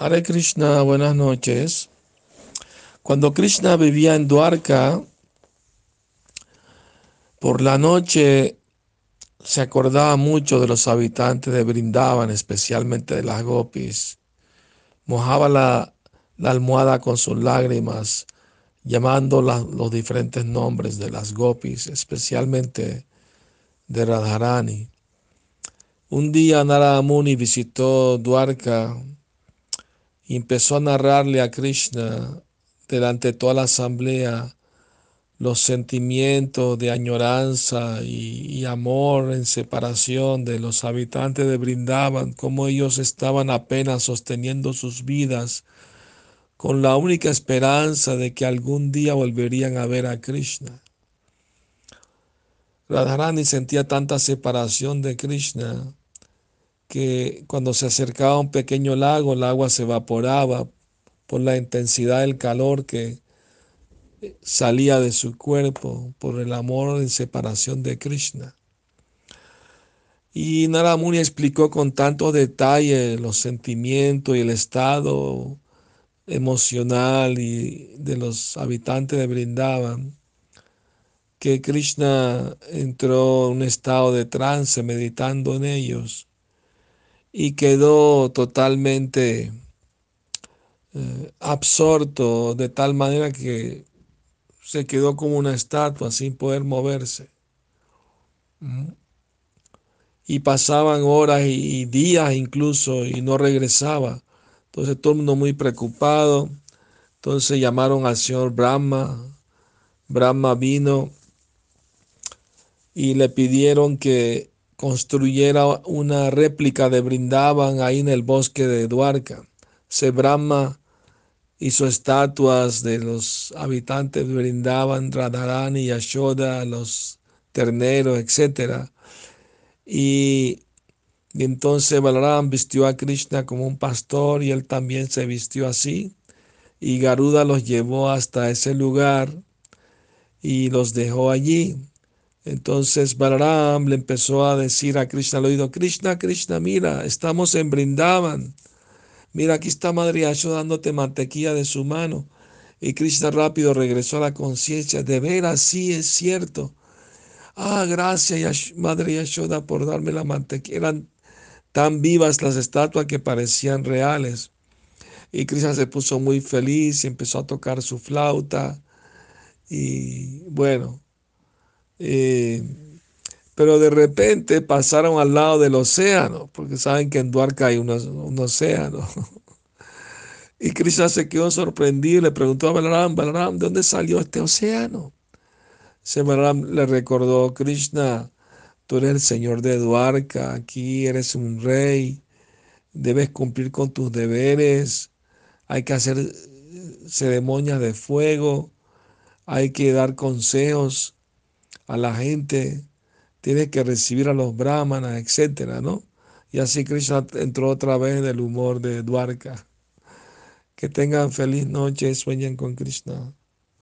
Hare Krishna, buenas noches. Cuando Krishna vivía en Dwarka, por la noche se acordaba mucho de los habitantes de Brindavan, especialmente de las gopis. Mojaba la, la almohada con sus lágrimas, llamando la, los diferentes nombres de las gopis, especialmente de Radharani. Un día Narada Muni visitó Dwarka empezó a narrarle a Krishna delante de toda la asamblea los sentimientos de añoranza y, y, amor en separación de los habitantes de Brindavan, cómo ellos estaban apenas sosteniendo sus vidas con la única esperanza de que algún día volverían a ver a Krishna. Radharani sentía tanta separación de Krishna que cuando se acercaba a un pequeño lago, el agua se evaporaba por la intensidad del calor que salía de su cuerpo, por el amor en separación de Krishna. Y Naramuni explicó con tanto detalle los sentimientos y el estado emocional y de los habitantes de Brindavan, que Krishna entró en un estado de trance meditando en ellos y quedó totalmente eh, absorto de tal manera que se quedó como una estatua sin poder moverse. Y pasaban horas y días incluso y no regresaba. Entonces todo el mundo muy preocupado. Entonces llamaron al señor Brahma. Brahma vino y le pidieron que construyera una réplica de Brindaban ahí en el bosque de Dwarka. Se Brahma hizo estatuas de los habitantes de Brindaban, Radharani, Yashoda, los terneros, etc. Y, y entonces Balaram vistió a Krishna como un pastor y él también se vistió así. Y Garuda los llevó hasta ese lugar y los dejó allí. Entonces Balaram le empezó a decir a Krishna al oído, Krishna, Krishna, mira, estamos en Brindavan. Mira, aquí está Madre Yashoda dándote mantequilla de su mano. Y Krishna rápido regresó a la conciencia. De veras, sí es cierto. Ah, gracias, Madre Yashoda, por darme la mantequilla. Eran tan vivas las estatuas que parecían reales. Y Krishna se puso muy feliz y empezó a tocar su flauta. Y bueno, eh, pero de repente pasaron al lado del océano, porque saben que en Duarca hay un, océano. Y Krishna se quedó sorprendido y le preguntó a Balaram, Balaram, ¿de dónde salió este océano? Se Balaram le recordó, Krishna, tú eres el señor de Duarca, aquí eres un rey, debes cumplir con tus deberes, hay que hacer ceremonias de fuego, hay que dar consejos a la gente, tienes que recibir a los brahmanas, etcétera, ¿no? Y así Krishna entró otra vez en el humor de Dwarka. Que tengan feliz noche, sueñen con Krishna.